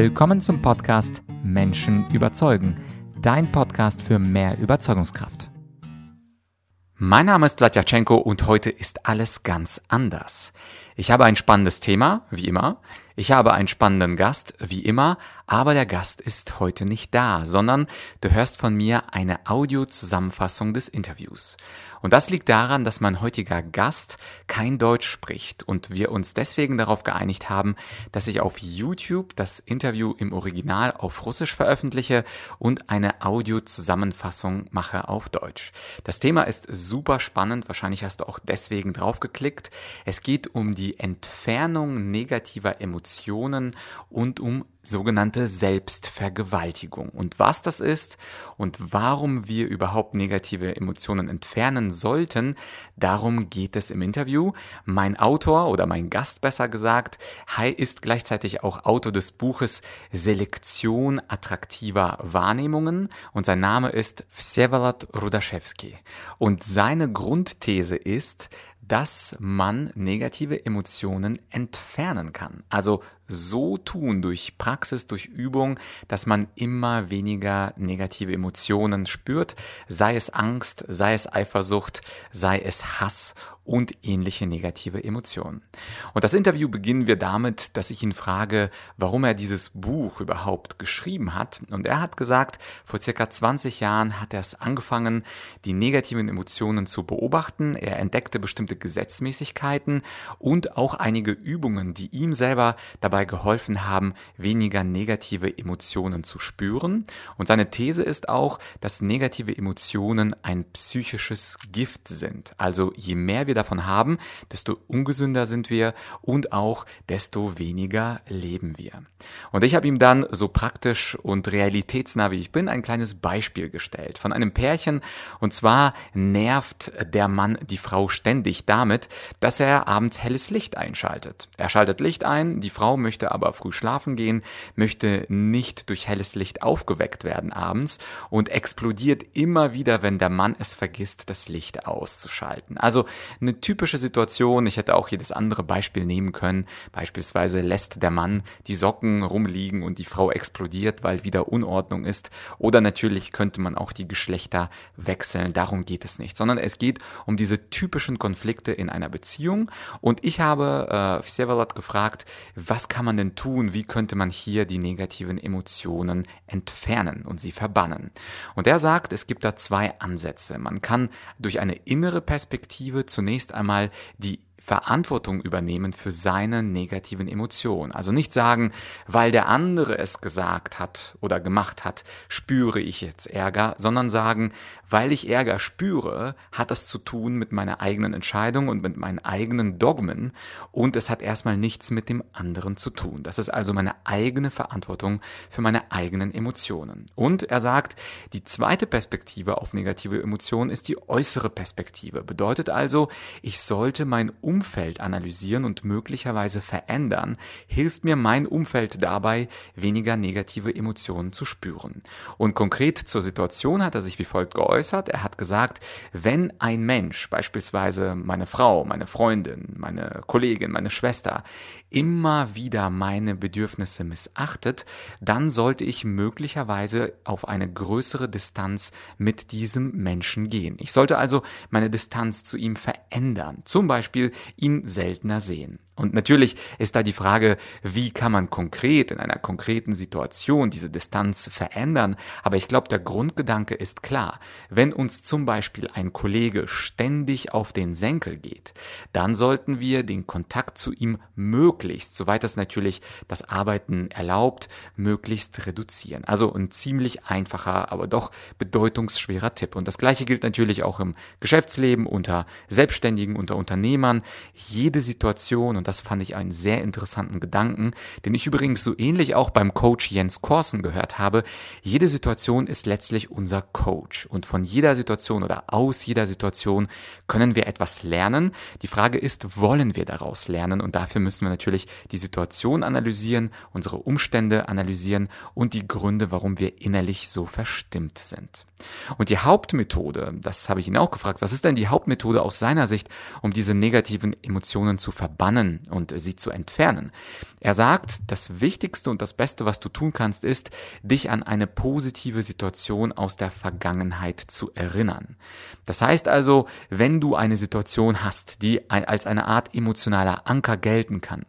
Willkommen zum Podcast Menschen überzeugen, dein Podcast für mehr Überzeugungskraft. Mein Name ist Vladyachenko und heute ist alles ganz anders. Ich habe ein spannendes Thema, wie immer. Ich habe einen spannenden Gast, wie immer, aber der Gast ist heute nicht da, sondern du hörst von mir eine Audiozusammenfassung des Interviews. Und das liegt daran, dass mein heutiger Gast kein Deutsch spricht und wir uns deswegen darauf geeinigt haben, dass ich auf YouTube das Interview im Original auf Russisch veröffentliche und eine Audiozusammenfassung mache auf Deutsch. Das Thema ist super spannend, wahrscheinlich hast du auch deswegen draufgeklickt. Es geht um die Entfernung negativer Emotionen und um sogenannte Selbstvergewaltigung. Und was das ist und warum wir überhaupt negative Emotionen entfernen sollten, darum geht es im Interview. Mein Autor oder mein Gast besser gesagt, ist gleichzeitig auch Autor des Buches Selektion attraktiver Wahrnehmungen und sein Name ist Vsevolod Rudaszewski. Und seine Grundthese ist, dass man negative Emotionen entfernen kann. Also so tun durch Praxis, durch Übung, dass man immer weniger negative Emotionen spürt, sei es Angst, sei es Eifersucht, sei es Hass und ähnliche negative Emotionen. Und das Interview beginnen wir damit, dass ich ihn frage, warum er dieses Buch überhaupt geschrieben hat. Und er hat gesagt, vor circa 20 Jahren hat er es angefangen, die negativen Emotionen zu beobachten. Er entdeckte bestimmte Gesetzmäßigkeiten und auch einige Übungen, die ihm selber dabei geholfen haben, weniger negative Emotionen zu spüren. Und seine These ist auch, dass negative Emotionen ein psychisches Gift sind. Also je mehr wir davon haben, desto ungesünder sind wir und auch desto weniger leben wir. Und ich habe ihm dann so praktisch und realitätsnah wie ich bin ein kleines Beispiel gestellt von einem Pärchen. Und zwar nervt der Mann die Frau ständig damit, dass er abends helles Licht einschaltet. Er schaltet Licht ein, die Frau möchte aber früh schlafen gehen, möchte nicht durch helles Licht aufgeweckt werden abends und explodiert immer wieder, wenn der Mann es vergisst, das Licht auszuschalten. Also eine typische Situation, ich hätte auch jedes andere Beispiel nehmen können. Beispielsweise lässt der Mann die Socken rumliegen und die Frau explodiert, weil wieder Unordnung ist. Oder natürlich könnte man auch die Geschlechter wechseln. Darum geht es nicht, sondern es geht um diese typischen Konflikte in einer Beziehung. Und ich habe äh, Vsevolod gefragt, was kann man denn tun? Wie könnte man hier die negativen Emotionen entfernen und sie verbannen? Und er sagt, es gibt da zwei Ansätze. Man kann durch eine innere Perspektive zunächst einmal die Verantwortung übernehmen für seine negativen Emotionen. Also nicht sagen, weil der andere es gesagt hat oder gemacht hat, spüre ich jetzt Ärger, sondern sagen, weil ich Ärger spüre, hat das zu tun mit meiner eigenen Entscheidung und mit meinen eigenen Dogmen und es hat erstmal nichts mit dem anderen zu tun. Das ist also meine eigene Verantwortung für meine eigenen Emotionen. Und er sagt, die zweite Perspektive auf negative Emotionen ist die äußere Perspektive. Bedeutet also, ich sollte mein Umfeld Umfeld analysieren und möglicherweise verändern, hilft mir mein Umfeld dabei, weniger negative Emotionen zu spüren. Und konkret zur Situation hat er sich wie folgt geäußert. Er hat gesagt, wenn ein Mensch, beispielsweise meine Frau, meine Freundin, meine Kollegin, meine Schwester, immer wieder meine Bedürfnisse missachtet, dann sollte ich möglicherweise auf eine größere Distanz mit diesem Menschen gehen. Ich sollte also meine Distanz zu ihm verändern. Zum Beispiel ihn seltener sehen. Und natürlich ist da die Frage, wie kann man konkret in einer konkreten Situation diese Distanz verändern? Aber ich glaube, der Grundgedanke ist klar. Wenn uns zum Beispiel ein Kollege ständig auf den Senkel geht, dann sollten wir den Kontakt zu ihm möglichst, soweit es natürlich das Arbeiten erlaubt, möglichst reduzieren. Also ein ziemlich einfacher, aber doch bedeutungsschwerer Tipp. Und das Gleiche gilt natürlich auch im Geschäftsleben, unter Selbstständigen, unter Unternehmern. Jede Situation und das fand ich einen sehr interessanten Gedanken, den ich übrigens so ähnlich auch beim Coach Jens Korsen gehört habe. Jede Situation ist letztlich unser Coach und von jeder Situation oder aus jeder Situation können wir etwas lernen. Die Frage ist, wollen wir daraus lernen? Und dafür müssen wir natürlich die Situation analysieren, unsere Umstände analysieren und die Gründe, warum wir innerlich so verstimmt sind. Und die Hauptmethode, das habe ich ihn auch gefragt, was ist denn die Hauptmethode aus seiner Sicht, um diese negativen Emotionen zu verbannen? Und sie zu entfernen. Er sagt, das Wichtigste und das Beste, was du tun kannst, ist, dich an eine positive Situation aus der Vergangenheit zu erinnern. Das heißt also, wenn du eine Situation hast, die als eine Art emotionaler Anker gelten kann,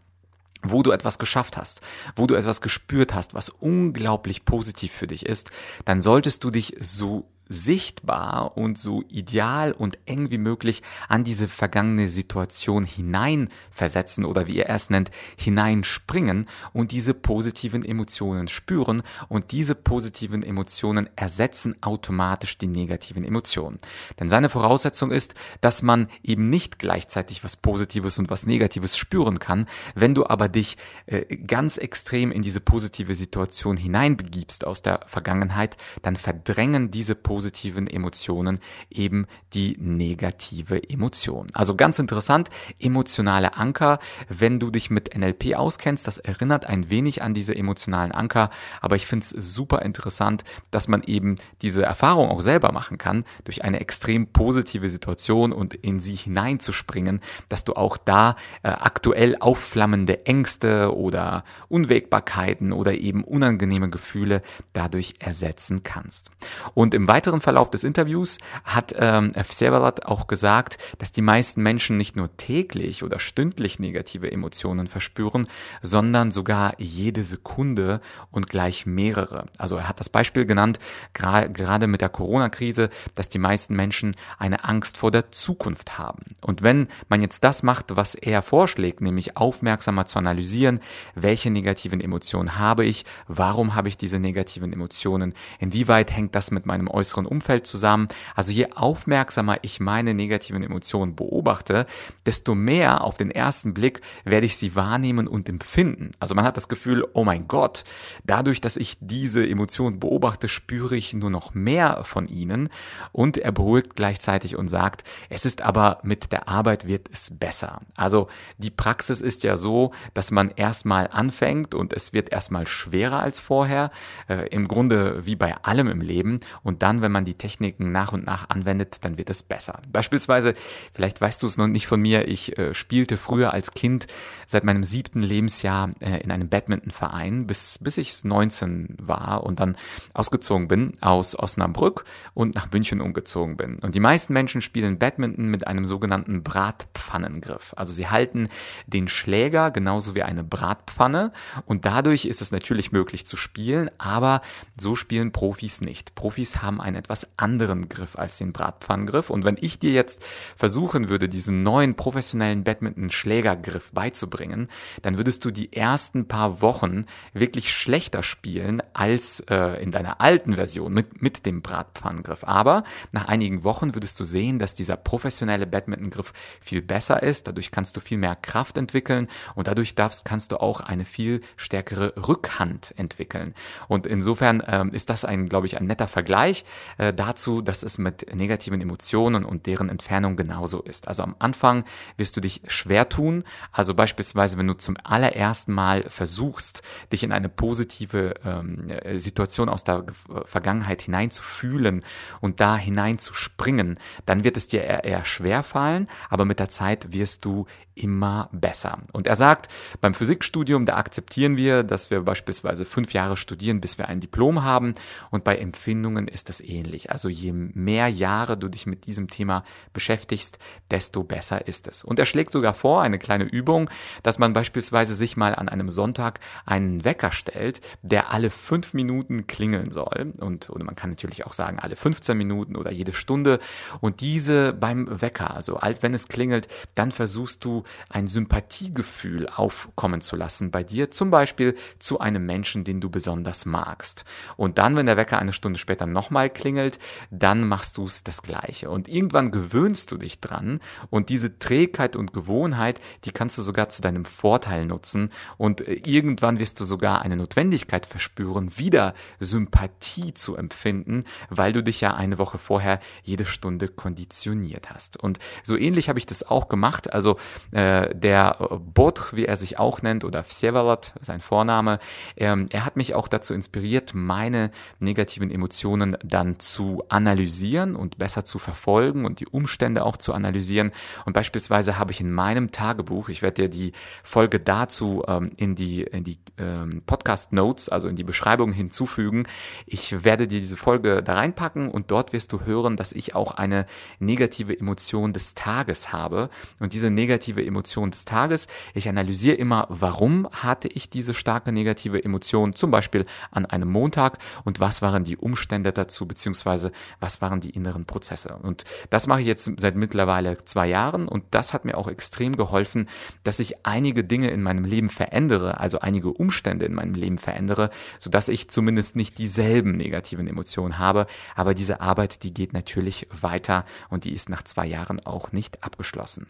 wo du etwas geschafft hast, wo du etwas gespürt hast, was unglaublich positiv für dich ist, dann solltest du dich so sichtbar und so ideal und eng wie möglich an diese vergangene Situation hineinversetzen oder wie er es nennt, hineinspringen und diese positiven Emotionen spüren und diese positiven Emotionen ersetzen automatisch die negativen Emotionen. Denn seine Voraussetzung ist, dass man eben nicht gleichzeitig was Positives und was Negatives spüren kann. Wenn du aber dich äh, ganz extrem in diese positive Situation hineinbegibst aus der Vergangenheit, dann verdrängen diese positiven positiven Emotionen eben die negative Emotion. Also ganz interessant, emotionale Anker, wenn du dich mit NLP auskennst, das erinnert ein wenig an diese emotionalen Anker, aber ich finde es super interessant, dass man eben diese Erfahrung auch selber machen kann, durch eine extrem positive Situation und in sie hineinzuspringen, dass du auch da äh, aktuell aufflammende Ängste oder Unwägbarkeiten oder eben unangenehme Gefühle dadurch ersetzen kannst. Und im weiteren weiteren Verlauf des Interviews hat ähm, Vsevolod auch gesagt, dass die meisten Menschen nicht nur täglich oder stündlich negative Emotionen verspüren, sondern sogar jede Sekunde und gleich mehrere. Also er hat das Beispiel genannt, gerade mit der Corona-Krise, dass die meisten Menschen eine Angst vor der Zukunft haben. Und wenn man jetzt das macht, was er vorschlägt, nämlich aufmerksamer zu analysieren, welche negativen Emotionen habe ich, warum habe ich diese negativen Emotionen, inwieweit hängt das mit meinem äußeren äußeren Umfeld zusammen. Also je aufmerksamer ich meine negativen Emotionen beobachte, desto mehr auf den ersten Blick werde ich sie wahrnehmen und empfinden. Also man hat das Gefühl, oh mein Gott, dadurch, dass ich diese Emotionen beobachte, spüre ich nur noch mehr von ihnen. Und er beruhigt gleichzeitig und sagt, es ist aber mit der Arbeit wird es besser. Also die Praxis ist ja so, dass man erstmal anfängt und es wird erstmal schwerer als vorher. Äh, Im Grunde wie bei allem im Leben. Und dann, wenn wenn man die Techniken nach und nach anwendet, dann wird es besser. Beispielsweise, vielleicht weißt du es noch nicht von mir, ich äh, spielte früher als Kind seit meinem siebten Lebensjahr äh, in einem Badmintonverein, bis, bis ich 19 war und dann ausgezogen bin aus Osnabrück und nach München umgezogen bin. Und die meisten Menschen spielen Badminton mit einem sogenannten Bratpfannengriff. Also sie halten den Schläger genauso wie eine Bratpfanne und dadurch ist es natürlich möglich zu spielen, aber so spielen Profis nicht. Profis haben einen etwas anderen Griff als den Bratpfannengriff. Und wenn ich dir jetzt versuchen würde, diesen neuen professionellen Badminton-Schlägergriff beizubringen, dann würdest du die ersten paar Wochen wirklich schlechter spielen als äh, in deiner alten Version mit, mit dem Bratpfannengriff. Aber nach einigen Wochen würdest du sehen, dass dieser professionelle Badminton-Griff viel besser ist. Dadurch kannst du viel mehr Kraft entwickeln und dadurch darfst, kannst du auch eine viel stärkere Rückhand entwickeln. Und insofern ähm, ist das ein, glaube ich, ein netter Vergleich äh, dazu, dass es mit negativen Emotionen und deren Entfernung genauso ist. Also am Anfang wirst du dich schwer tun. Also beispielsweise, wenn du zum allerersten Mal versuchst, dich in eine positive ähm, äh, Situation aus der Vergangenheit hineinzufühlen und da hineinzuspringen, dann wird es dir eher, eher schwer fallen, aber mit der Zeit wirst du immer besser. Und er sagt, beim Physikstudium, da akzeptieren wir, dass wir beispielsweise fünf Jahre studieren, bis wir ein Diplom haben. Und bei Empfindungen ist das ähnlich. Also je mehr Jahre du dich mit diesem Thema beschäftigst, desto besser ist es. Und er schlägt sogar vor, eine kleine Übung, dass man beispielsweise sich mal an einem Sonntag einen Wecker stellt, der alle fünf Minuten klingeln soll. Und oder man kann natürlich auch sagen, alle 15 Minuten oder jede Stunde. Und diese beim Wecker, also als wenn es klingelt, dann versuchst du ein Sympathiegefühl aufkommen zu lassen bei dir, zum Beispiel zu einem Menschen, den du besonders magst. Und dann, wenn der Wecker eine Stunde später nochmal klingelt, dann machst du es das Gleiche. Und irgendwann gewöhnst du dich dran und diese Trägheit und Gewohnheit, die kannst du sogar zu deinem Vorteil nutzen und äh, irgendwann wirst du sogar eine Notwendigkeit verspüren, wieder Sympathie zu empfinden, weil du dich ja eine Woche vorher jede Stunde konditioniert hast. Und so ähnlich habe ich das auch gemacht. Also Äh, der Bodh, wie er sich auch nennt, oder Vsevolod, sein Vorname, ähm, er hat mich auch dazu inspiriert, meine negativen Emotionen dann zu analysieren und besser zu verfolgen und die Umstände auch zu analysieren. Und beispielsweise habe ich in meinem Tagebuch, ich werde dir die Folge dazu ähm, in die, in die ähm, Podcast Notes, also in die Beschreibung hinzufügen. Ich werde dir diese Folge da reinpacken und dort wirst du hören, dass ich auch eine negative Emotion des Tages habe. Und diese negative Emotion des Tages, ich analysiere immer, warum hatte ich diese starke negative Emotion, zum Beispiel an einem Montag und was waren die Umstände dazu, beziehungsweise was waren die inneren Prozesse. Und das mache ich jetzt seit mittlerweile zwei Jahren und das hat mir auch extrem geholfen, dass ich einige Dinge in meinem Leben verändere, also einige Umstände in meinem Leben verändere, sodass ich zumindest nicht dieselben negativen Emotionen habe. Aber diese Arbeit, die geht natürlich weiter und die ist nach zwei Jahren auch nicht abgeschlossen.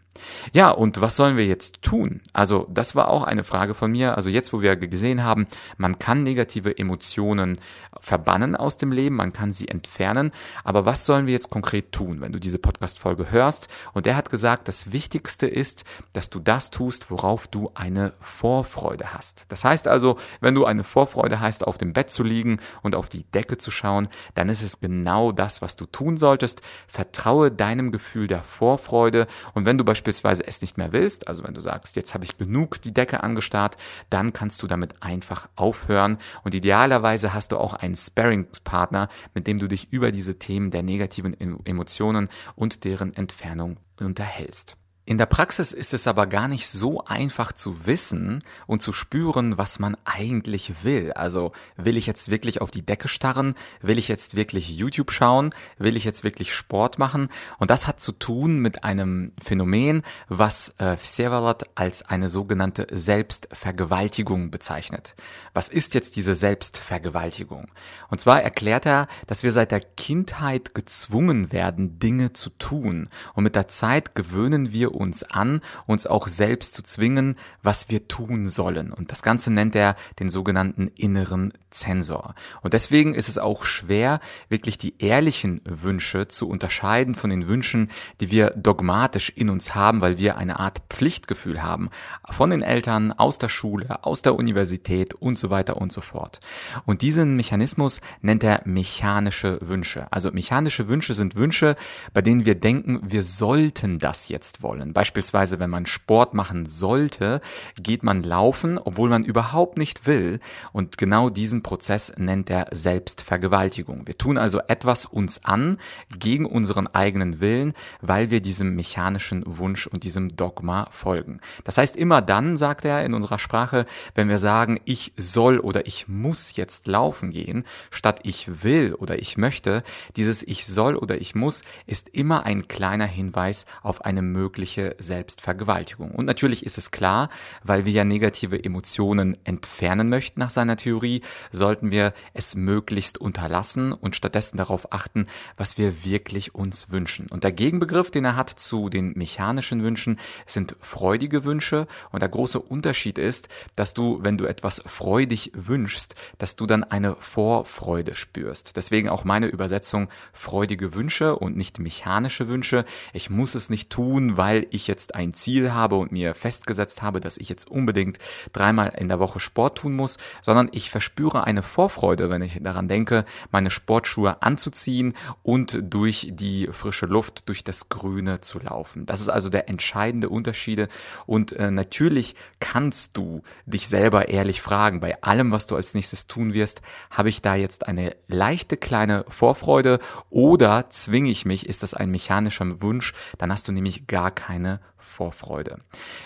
Ja, und was sollen wir jetzt tun? Also das war auch eine Frage von mir. Also jetzt, wo wir gesehen haben, man kann negative Emotionen verbannen aus dem Leben, man kann sie entfernen. Aber was sollen wir jetzt konkret tun, wenn du diese Podcast-Folge hörst? Und er hat gesagt, das Wichtigste ist, dass du das tust, worauf du eine Vorfreude hast. Das heißt also, wenn du eine Vorfreude hast, auf dem Bett zu liegen und auf die Decke zu schauen, dann ist es genau das, was du tun solltest. Vertraue deinem Gefühl der Vorfreude und wenn du beispielsweise es nicht mehr willst, also wenn du sagst, jetzt habe ich genug die Decke angestarrt, dann kannst du damit einfach aufhören und idealerweise hast du auch einen Sparringspartner, mit dem du dich über diese Themen der negativen Emotionen und deren Entfernung unterhältst. In der Praxis ist es aber gar nicht so einfach zu wissen und zu spüren, was man eigentlich will. Also will ich jetzt wirklich auf die Decke starren? Will ich jetzt wirklich YouTube schauen? Will ich jetzt wirklich Sport machen? Und das hat zu tun mit einem Phänomen, was äh, Vsevolod als eine sogenannte Selbstvergewaltigung bezeichnet. Was ist jetzt diese Selbstvergewaltigung? Und zwar erklärt er, dass wir seit der Kindheit gezwungen werden, Dinge zu tun. Und mit der Zeit gewöhnen wir uns an, uns auch selbst zu zwingen, was wir tun sollen. Und das Ganze nennt er den sogenannten inneren Zensor. Und deswegen ist es auch schwer, wirklich die ehrlichen Wünsche zu unterscheiden von den Wünschen, die wir dogmatisch in uns haben, weil wir eine Art Pflichtgefühl haben. Von den Eltern, aus der Schule, aus der Universität und so weiter und so fort. Und diesen Mechanismus nennt er mechanische Wünsche. Also mechanische Wünsche sind Wünsche, bei denen wir denken, wir sollten das jetzt wollen. Beispielsweise, wenn man Sport machen sollte, geht man laufen, obwohl man überhaupt nicht will. Und genau diesen diesen Prozess nennt er Selbstvergewaltigung. Wir tun also etwas uns an gegen unseren eigenen Willen, weil wir diesem mechanischen Wunsch und diesem Dogma folgen. Das heißt, immer dann, sagt er in unserer Sprache, wenn wir sagen, ich soll oder ich muss jetzt laufen gehen, statt ich will oder ich möchte, dieses ich soll oder ich muss ist immer ein kleiner Hinweis auf eine mögliche Selbstvergewaltigung. Und natürlich ist es klar, weil wir ja negative Emotionen entfernen möchten nach seiner Theorie, sollten wir es möglichst unterlassen und stattdessen darauf achten, was wir wirklich uns wünschen. Und der Gegenbegriff, den er hat zu den mechanischen Wünschen, sind freudige Wünsche. Und der große Unterschied ist, dass du, wenn du etwas freudig wünschst, dass du dann eine Vorfreude spürst. Deswegen auch meine Übersetzung freudige Wünsche und nicht mechanische Wünsche. Ich muss es nicht tun, weil ich jetzt ein Ziel habe und mir festgesetzt habe, dass ich jetzt unbedingt dreimal in der Woche Sport tun muss, sondern ich verspüre eine Vorfreude, wenn ich daran denke, meine Sportschuhe anzuziehen und durch die frische Luft, durch das Grüne zu laufen. Das ist also der entscheidende Unterschied. Und äh, natürlich kannst du dich selber ehrlich fragen, bei allem, was du als nächstes tun wirst, habe ich da jetzt eine leichte kleine Vorfreude oder zwinge ich mich, ist das ein mechanischer Wunsch, dann hast du nämlich gar keine Vorfreude.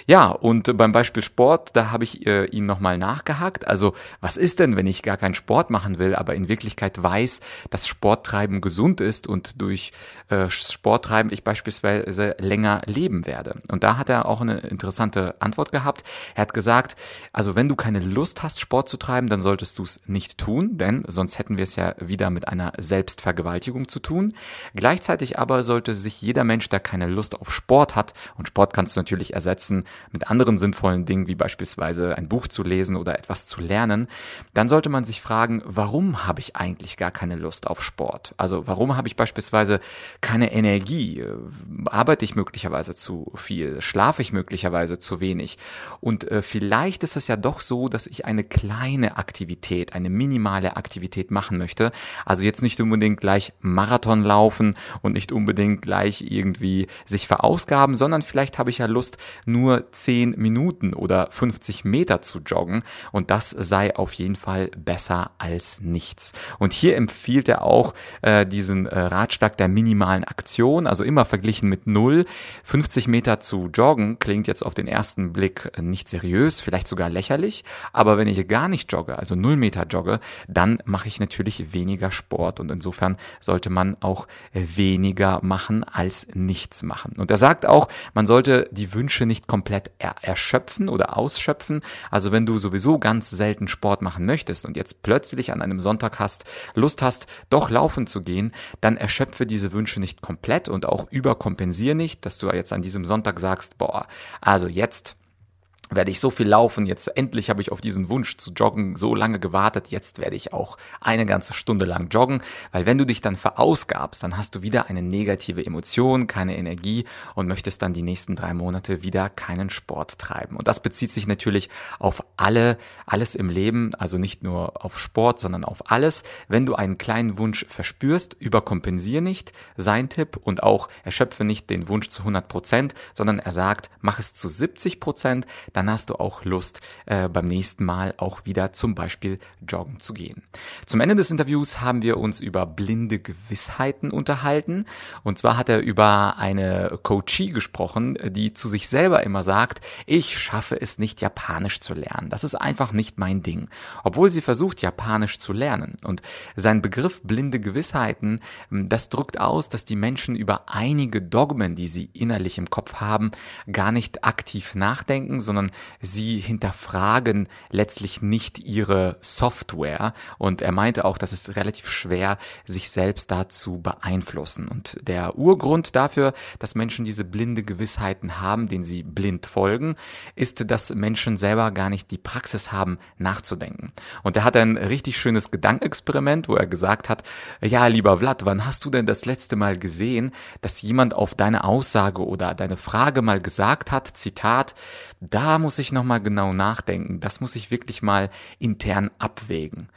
Ja, und beim Beispiel Sport, da habe ich äh, ihn nochmal nachgehakt. Also, was ist denn, wenn ich gar keinen Sport machen will, aber in Wirklichkeit weiß, dass Sporttreiben gesund ist und durch äh, Sporttreiben ich beispielsweise länger leben werde? Und da hat er auch eine interessante Antwort gehabt. Er hat gesagt, also wenn du keine Lust hast, Sport zu treiben, dann solltest du es nicht tun, denn sonst hätten wir es ja wieder mit einer Selbstvergewaltigung zu tun. Gleichzeitig aber sollte sich jeder Mensch, der keine Lust auf Sport hat, und Sport Kannst du natürlich ersetzen mit anderen sinnvollen Dingen, wie beispielsweise ein Buch zu lesen oder etwas zu lernen. Dann sollte man sich fragen, warum habe ich eigentlich gar keine Lust auf Sport? Also warum habe ich beispielsweise keine Energie? Arbeite ich möglicherweise zu viel? Schlafe ich möglicherweise zu wenig? Und äh, vielleicht ist es ja doch so, dass ich eine kleine Aktivität, eine minimale Aktivität machen möchte. Also jetzt nicht unbedingt gleich Marathon laufen und nicht unbedingt gleich irgendwie sich verausgaben, sondern vielleicht habe ich ja Lust, nur 10 Minuten oder 50 Meter zu joggen und das sei auf jeden Fall besser als nichts. Und hier empfiehlt er auch äh, diesen äh, Ratschlag der minimalen Aktion, also immer verglichen mit null. 50 Meter zu joggen klingt jetzt auf den ersten Blick nicht seriös, vielleicht sogar lächerlich, aber wenn ich gar nicht jogge, also null Meter jogge, dann mache ich natürlich weniger Sport und insofern sollte man auch weniger machen als nichts machen. Und er sagt auch, man sollte die Wünsche nicht komplett er erschöpfen oder ausschöpfen. Also wenn du sowieso ganz selten Sport machen möchtest und jetzt plötzlich an einem Sonntag hast, Lust hast, doch laufen zu gehen, dann erschöpfe diese Wünsche nicht komplett und auch überkompensiere nicht, dass du jetzt an diesem Sonntag sagst, boah, also jetzt werde ich so viel laufen, jetzt endlich habe ich auf diesen Wunsch zu joggen so lange gewartet, jetzt werde ich auch eine ganze Stunde lang joggen, weil wenn du dich dann verausgabst, dann hast du wieder eine negative Emotion, keine Energie und möchtest dann die nächsten drei Monate wieder keinen Sport treiben. Und das bezieht sich natürlich auf alle, alles im Leben, also nicht nur auf Sport, sondern auf alles. Wenn du einen kleinen Wunsch verspürst, überkompensiere nicht, sein Tipp und auch erschöpfe nicht den Wunsch zu 100 Prozent, sondern er sagt, mach es zu 70 Prozent, dann hast du auch Lust, äh, beim nächsten Mal auch wieder zum Beispiel joggen zu gehen. Zum Ende des Interviews haben wir uns über blinde Gewissheiten unterhalten. Und zwar hat er über eine Coachie gesprochen, die zu sich selber immer sagt, ich schaffe es nicht, Japanisch zu lernen. Das ist einfach nicht mein Ding. Obwohl sie versucht, Japanisch zu lernen. Und sein Begriff blinde Gewissheiten, hm, das drückt aus, dass die Menschen über einige Dogmen, die sie innerlich im Kopf haben, gar nicht aktiv nachdenken, sondern sie hinterfragen letztlich nicht ihre Software. Und er meinte auch, dass es relativ schwer, sich selbst dazu beeinflussen. Und der Urgrund dafür, dass Menschen diese blinde Gewissheiten haben, denen sie blind folgen, ist, dass Menschen selber gar nicht die Praxis haben, nachzudenken. Und er hat ein richtig schönes Gedankenexperiment, wo er gesagt hat, ja, lieber Vlad, wann hast du denn das letzte Mal gesehen, dass jemand auf deine Aussage oder deine Frage mal gesagt hat, Zitat, da muss ich nochmal genau nachdenken. Das muss ich wirklich mal intern abwägen.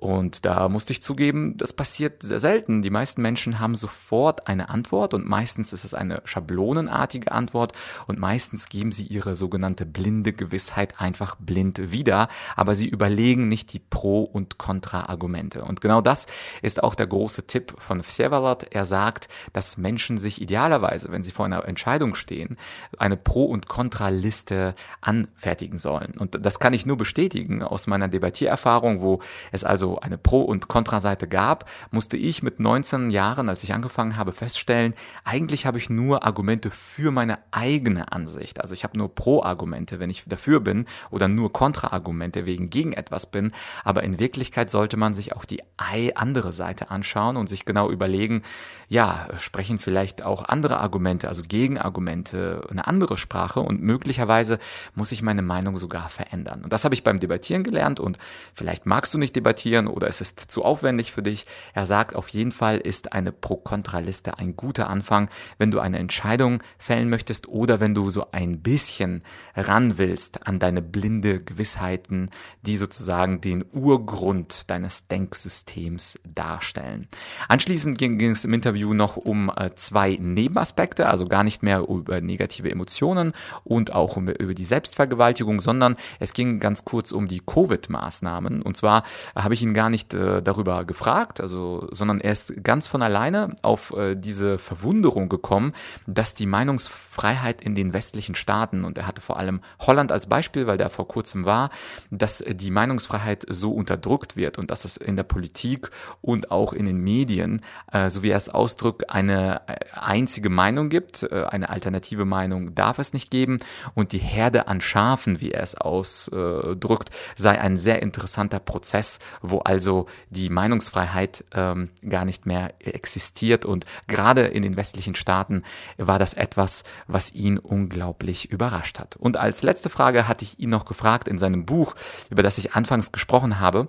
Und da musste ich zugeben, das passiert sehr selten. Die meisten Menschen haben sofort eine Antwort und meistens ist es eine schablonenartige Antwort und meistens geben sie ihre sogenannte blinde Gewissheit einfach blind wieder, aber sie überlegen nicht die Pro- und Kontra-Argumente. Und genau das ist auch der große Tipp von Vsevolod. Er sagt, dass Menschen sich idealerweise, wenn sie vor einer Entscheidung stehen, eine Pro- und Kontra-Liste anfertigen sollen. Und das kann ich nur bestätigen aus meiner Debattiererfahrung, wo es also eine Pro- und Kontraseite gab, musste ich mit 19 Jahren, als ich angefangen habe, feststellen, eigentlich habe ich nur Argumente für meine eigene Ansicht. Also ich habe nur Pro-Argumente, wenn ich dafür bin oder nur Kontra-Argumente wegen gegen etwas bin. Aber in Wirklichkeit sollte man sich auch die andere Seite anschauen und sich genau überlegen, ja, sprechen vielleicht auch andere Argumente, also Gegenargumente, eine andere Sprache und möglicherweise muss ich meine Meinung sogar verändern. Und das habe ich beim Debattieren gelernt und vielleicht magst du nicht debattieren, ausprobieren oder es ist zu aufwendig für dich. Er sagt, auf jeden Fall ist eine Pro-Kontra-Liste ein guter Anfang, wenn du eine Entscheidung fällen möchtest oder wenn du so ein bisschen ran willst an deine blinde Gewissheiten, die sozusagen den Urgrund deines Denksystems darstellen. Anschließend ging, es im Interview noch um äh, zwei Nebenaspekte, also gar nicht mehr über negative Emotionen und auch über die Selbstvergewaltigung, sondern es ging ganz kurz um die Covid-Maßnahmen. Und zwar habe ich ihn ihn gar nicht äh, darüber gefragt, also, sondern er ist ganz von alleine auf äh, diese Verwunderung gekommen, dass die Meinungsfreiheit in den westlichen Staaten, und er hatte vor allem Holland als Beispiel, weil der vor kurzem war, dass die Meinungsfreiheit so unterdrückt wird und dass es in der Politik und auch in den Medien, äh, so wie er es ausdrückt, eine äh, einzige Meinung gibt, äh, eine alternative Meinung darf es nicht geben und die Herde an Schafen, wie er es ausdrückt, sei ein sehr interessanter Prozess, wo also die Meinungsfreiheit ähm, gar nicht mehr existiert. Und gerade in den westlichen Staaten war das etwas, was ihn unglaublich überrascht hat. Und als letzte Frage hatte ich ihn noch gefragt in seinem Buch, über das ich anfangs gesprochen habe,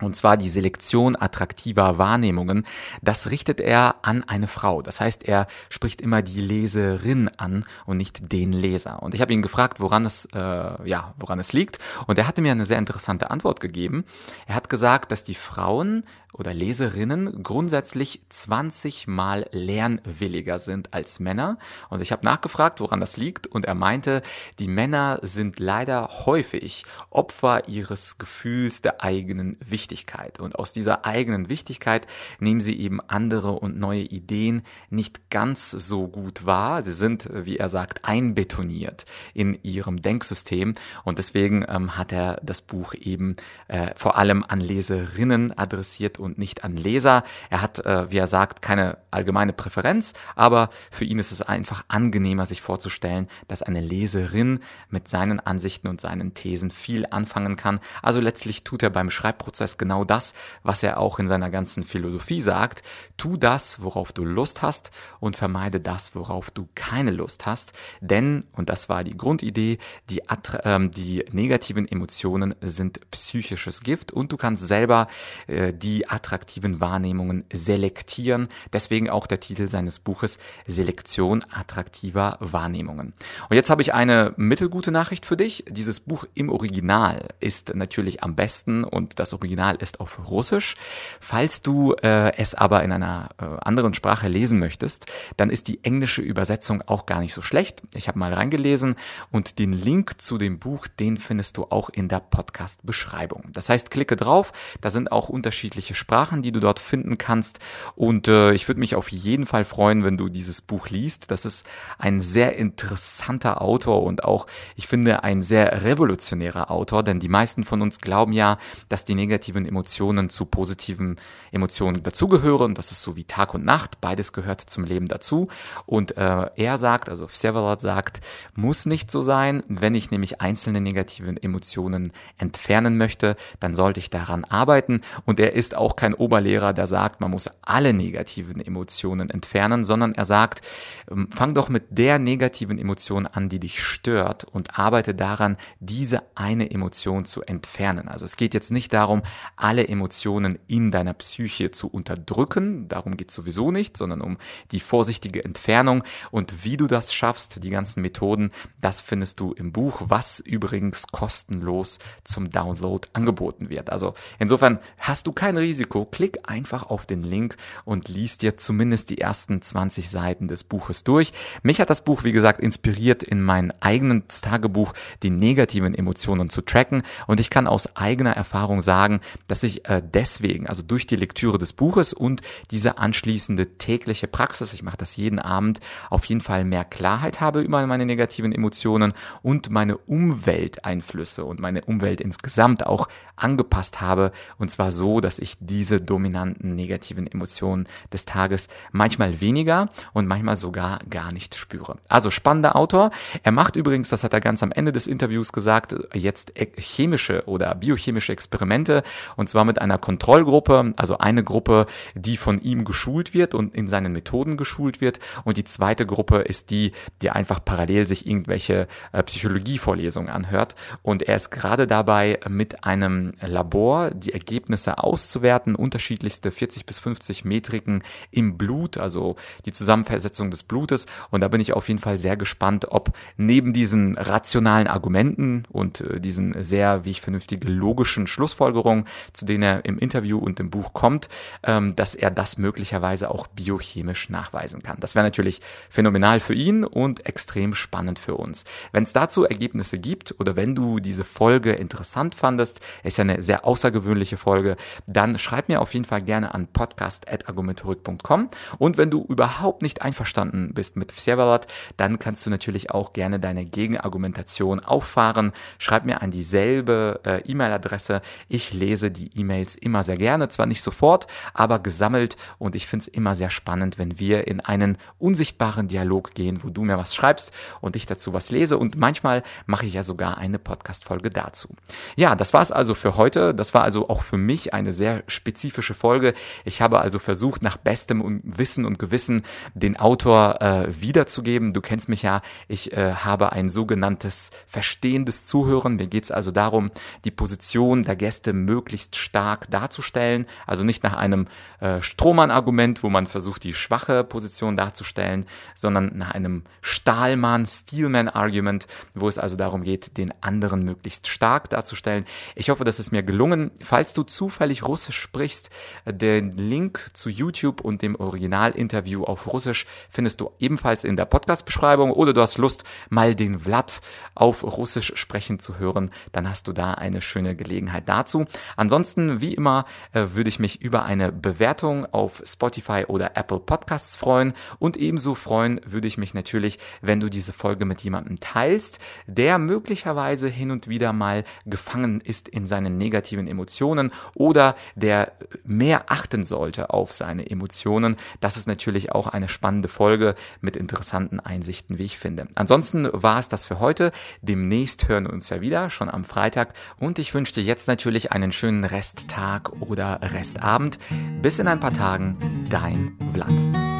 und zwar die Selektion attraktiver Wahrnehmungen. Das richtet er an eine Frau. Das heißt, er spricht immer die Leserin an und nicht den Leser. Und ich habe ihn gefragt, woran es, äh, ja, woran es liegt. Und er hatte mir eine sehr interessante Antwort gegeben. Er hat gesagt, dass die Frauen oder Leserinnen grundsätzlich 20 mal lernwilliger sind als Männer. Und ich habe nachgefragt, woran das liegt. Und er meinte, die Männer sind leider häufig Opfer ihres Gefühls der eigenen Wichtigkeit. Und aus dieser eigenen Wichtigkeit nehmen sie eben andere und neue Ideen nicht ganz so gut wahr. Sie sind, wie er sagt, einbetoniert in ihrem Denksystem. Und deswegen ähm, hat er das Buch eben äh, vor allem an Leserinnen adressiert und nicht an Leser. Er hat, äh, wie er sagt, keine allgemeine Präferenz, aber für ihn ist es einfach angenehmer, sich vorzustellen, dass eine Leserin mit seinen Ansichten und seinen Thesen viel anfangen kann. Also letztlich tut er beim Schreibprozess genau das, was er auch in seiner ganzen Philosophie sagt. Tu das, worauf du Lust hast und vermeide das, worauf du keine Lust hast. Denn, und das war die Grundidee, die, äh, die negativen Emotionen sind psychisches Gift und du kannst selber äh, die attraktiven Wahrnehmungen selektieren. Deswegen auch der Titel seines Buches Selektion attraktiver Wahrnehmungen. Und jetzt habe ich eine mittelgute Nachricht für dich. Dieses Buch im Original ist natürlich am besten und das Original ist auf Russisch. Falls du äh, es aber in einer äh, anderen Sprache lesen möchtest, dann ist die englische Übersetzung auch gar nicht so schlecht. Ich habe mal reingelesen und den Link zu dem Buch, den findest du auch in der Podcast-Beschreibung. Das heißt, klicke drauf, da sind auch unterschiedliche Sprachen, die du dort finden kannst. Und äh, ich würde mich auf jeden Fall freuen, wenn du dieses Buch liest. Das ist ein sehr interessanter Autor und auch, ich finde, ein sehr revolutionärer Autor, denn die meisten von uns glauben ja, dass die negativen Emotionen zu positiven Emotionen dazugehören. Das ist so wie Tag und Nacht. Beides gehört zum Leben dazu. Und äh, er sagt, also Vsevolod sagt, muss nicht so sein. Wenn ich nämlich einzelne negativen Emotionen entfernen möchte, dann sollte ich daran arbeiten. Und er ist auch kein Oberlehrer, der sagt, man muss alle negativen Emotionen entfernen, sondern er sagt, ähm, fang doch mit der negativen Emotion an, die dich stört und arbeite daran, diese eine Emotion zu entfernen. Also es geht jetzt nicht darum, alle Emotionen in deiner Psyche zu unterdrücken, darum geht es sowieso nicht, sondern um die vorsichtige Entfernung und wie du das schaffst, die ganzen Methoden, das findest du im Buch, was übrigens kostenlos zum Download angeboten wird. Also insofern hast du kein Risiko, klick einfach auf den Link und liest dir zumindest die ersten 20 Seiten des Buches durch. Mich hat das Buch, wie gesagt, inspiriert, in mein eigenes Tagebuch die negativen Emotionen zu tracken. Und ich kann aus eigener Erfahrung sagen, dass ich äh, deswegen, also durch die Lektüre des Buches und diese anschließende tägliche Praxis, ich mache das jeden Abend, auf jeden Fall mehr Klarheit habe über meine negativen Emotionen und meine Umwelteinflüsse und meine Umwelt insgesamt auch angepasst habe. Und zwar so, dass ich diese dominanten negativen Emotionen des Tages manchmal weniger und manchmal sogar gar nicht spüre. Also spannender Autor. Er macht übrigens, das hat er ganz am Ende des Interviews gesagt, jetzt chemische oder biochemische Experimente und zwar mit einer Kontrollgruppe, also eine Gruppe, die von ihm geschult wird und in seinen Methoden geschult wird und die zweite Gruppe ist die, die einfach parallel sich irgendwelche äh, Psychologievorlesungen anhört und er ist gerade dabei mit einem Labor die Ergebnisse auszuwerten, unterschiedlichste 40 bis 50 Metriken im Blut, also die Zusammensetzung des Blutes. Und da bin ich auf jeden Fall sehr gespannt, ob neben diesen rationalen Argumenten und äh, diesen sehr, wie ich vernünftige, logischen Schlussfolgerungen, zu denen er im Interview und im Buch kommt, ähm, dass er das möglicherweise auch biochemisch nachweisen kann. Das wäre natürlich phänomenal für ihn und extrem spannend für uns. Wenn es dazu Ergebnisse gibt oder wenn du diese Folge interessant fandest, ist ja eine sehr außergewöhnliche Folge, dann schreib mir auf jeden Fall gerne an podcast.argumentorik.com und wenn du überhaupt nicht einverstanden bist mit Vsevolod, dann kannst du natürlich auch gerne deine Gegenargumentation auffahren. Schreib mir an dieselbe äh, E-Mail-Adresse. Ich lese die E-Mails immer sehr gerne, zwar nicht sofort, aber gesammelt und ich finde es immer sehr spannend, wenn wir in einen unsichtbaren Dialog gehen, wo du mir was schreibst und ich dazu was lese und manchmal mache ich ja sogar eine Podcast-Folge dazu. Ja, das war's also für heute. Das war also auch für mich eine sehr spezifische Folge. Ich habe also versucht, nach bestem Wissen und Gewissen den Autor äh, wiederzugeben. Du kennst mich ja, ich äh, habe ein sogenanntes verstehendes Zuhören. Mir geht's also darum, die Position der Gäste möglichst stark darzustellen. Also nicht nach einem äh, Strohmann-Argument, wo man versucht, die schwache Position darzustellen, sondern nach einem Stahlmann-Steelman-Argument, wo es also darum geht, den anderen möglichst stark darzustellen. Ich hoffe, das ist mir gelungen. Falls du zufällig Russisch sprichst, den Link zu YouTube und dem Originalinterview auf Russisch findest du ebenfalls in der Podcast-Beschreibung. Oder du hast Lust, mal den Vlad auf Russisch sprechen zu hören, dann hast du da eine schöne Gelegenheit dazu. Ansonsten, wie immer, äh, würde ich mich über eine Bewertung auf Spotify oder Apple Podcasts freuen. Und ebenso freuen würde ich mich natürlich, wenn du diese Folge mit jemandem teilst, der möglicherweise hin und wieder mal gefangen ist in seinen negativen Emotionen oder der mehr achten sollte auf seine Emotionen. Das ist natürlich auch eine spannende Folge mit interessanten Einsichten, wie ich finde. Ansonsten war es das für heute. Demnächst hören wir uns ja wieder, schon am Freitag. Und ich wünsche dir jetzt natürlich einen schönen Resttag oder Restabend. Bis in ein paar Tagen, dein Vlad.